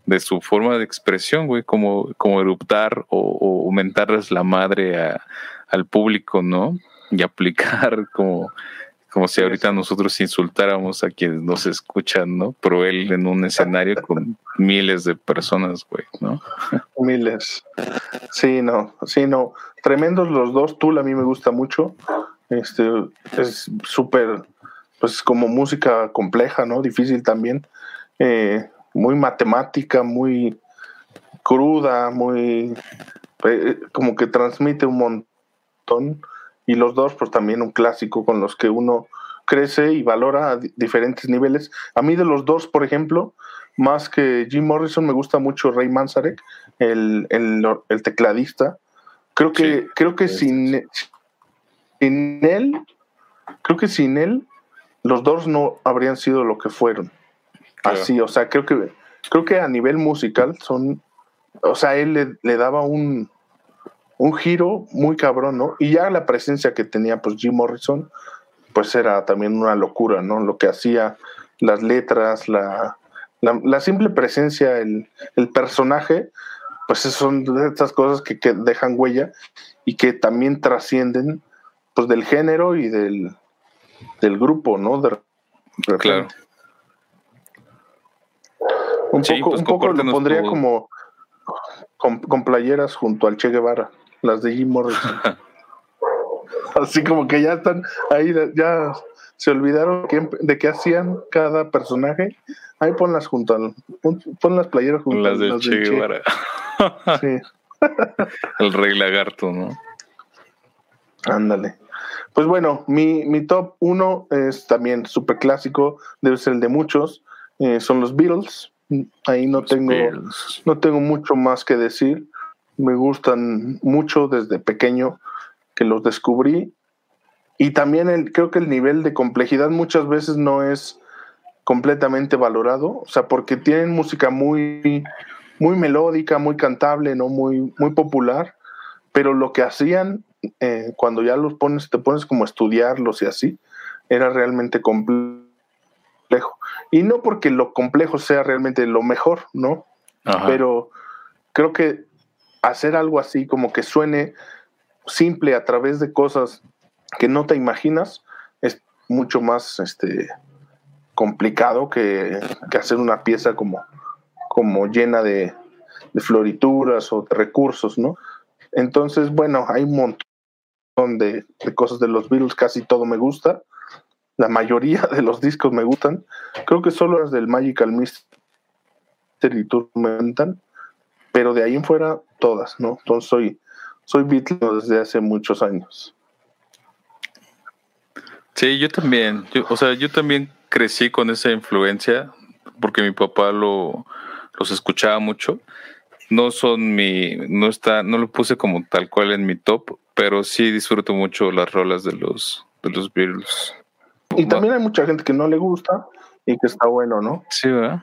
de su forma de expresión, güey, como, como eruptar o, o aumentarles la madre a, al público, ¿no? Y aplicar como, como si ahorita nosotros insultáramos a quienes nos escuchan, ¿no? Pero él en un escenario con miles de personas, güey, ¿no? Miles. Sí, no, sí, no. Tremendos los dos. Tool a mí me gusta mucho. Este es súper, pues como música compleja, ¿no? Difícil también. Eh, muy matemática, muy cruda, muy eh, como que transmite un montón y los dos pues también un clásico con los que uno crece y valora a diferentes niveles. A mí de los dos, por ejemplo, más que Jim Morrison me gusta mucho Ray Manzarek, el, el, el tecladista. Creo que, sí, creo que sin, sin él, creo que sin él, los dos no habrían sido lo que fueron. Claro. Así, o sea, creo que, creo que a nivel musical son o sea, él le, daba un, un giro muy cabrón, ¿no? Y ya la presencia que tenía pues Jim Morrison, pues era también una locura, ¿no? Lo que hacía, las letras, la, la, simple presencia, el, el, personaje, pues son de estas cosas que, que, dejan huella y que también trascienden pues del género y del, del grupo, ¿no? De, claro. Un poco, pues un poco lo pondría como con, playeras junto al Che Guevara, las de Jim Morrison. Así como que ya están ahí, ya se olvidaron de qué hacían cada personaje. Ahí ponlas junto al, pon las playeras junto las, las Che Guevara. sí. El rey lagarto, ¿no? Ándale. Pues bueno, mi, mi top uno es también súper clásico, debe ser el de muchos. Eh, son los Beatles. Ahí no tengo, no tengo mucho más que decir. Me gustan mucho desde pequeño que los descubrí. Y también el, creo que el nivel de complejidad muchas veces no es completamente valorado. O sea, porque tienen música muy, muy melódica, muy cantable, ¿no? Muy, muy popular. Pero lo que hacían eh, cuando ya los pones, te pones como a estudiarlos y así, era realmente complejo. Y no porque lo complejo sea realmente lo mejor, ¿no? Pero creo que hacer algo así como que suene simple a través de cosas que no te imaginas es mucho más este complicado que, hacer una pieza como, como llena de, florituras o de recursos, ¿no? Entonces, bueno, hay un montón de, de, cosas de los Beatles, casi todo me gusta, la mayoría de los discos me gustan. Creo que solo las del Magical Mystery Tour me gustan, pero de ahí en fuera todas, ¿no? Entonces soy, soy Beatle desde hace muchos años. Sí, yo también. o sea, yo también crecí con esa influencia porque mi papá lo, los escuchaba mucho. No son mi, no está, no lo puse como tal cual en mi top, pero sí disfruto mucho las rolas de los, de los Beatles. Y también hay mucha gente que no le gusta y que está bueno, ¿no? Sí, ¿verdad?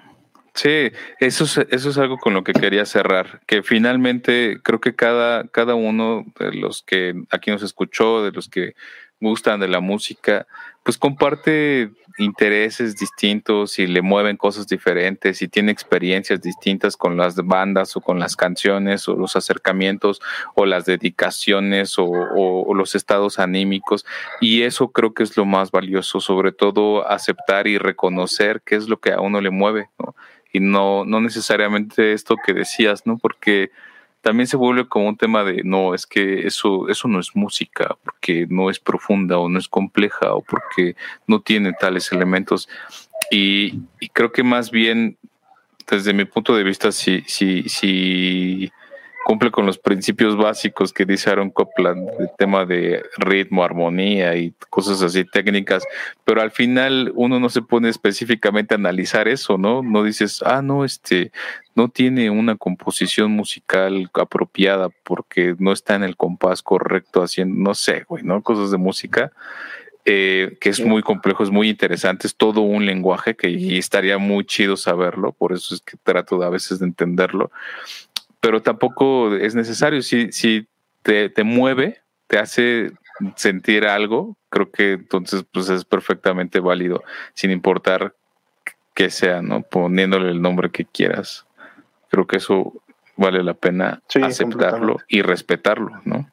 Sí, eso es, eso es algo con lo que quería cerrar, que finalmente creo que cada, cada uno de los que aquí nos escuchó, de los que gustan de la música, pues comparte intereses distintos y le mueven cosas diferentes y tiene experiencias distintas con las bandas o con las canciones o los acercamientos o las dedicaciones o, los estados anímicos y eso creo que es lo más valioso, sobre todo aceptar y reconocer qué es lo que a uno le mueve. Y no, no necesariamente esto que decías, ¿no? Porque también se vuelve como un tema de no, es que eso, eso no es música, porque no es profunda o no es compleja o porque no tiene tales elementos. Y, creo que más bien, desde mi punto de vista, si, si, si cumple con los principios básicos que dice Aaron Copland, el tema de ritmo, armonía y cosas así técnicas, pero al final uno no se pone específicamente a analizar eso, ¿no? No dices, ah, no, este, no tiene una composición musical apropiada porque no está en el compás correcto haciendo, no sé, güey, ¿no? Cosas de música. Eh, que es muy complejo, es muy interesante, es todo un lenguaje que y estaría muy chido saberlo, por eso es que trato de, a veces de entenderlo pero tampoco es necesario. Si, si te, te mueve, te hace sentir algo, creo que entonces pues es perfectamente válido, sin importar que sea, ¿no? Poniéndole el nombre que quieras. Creo que eso vale la pena aceptarlo y respetarlo, ¿no?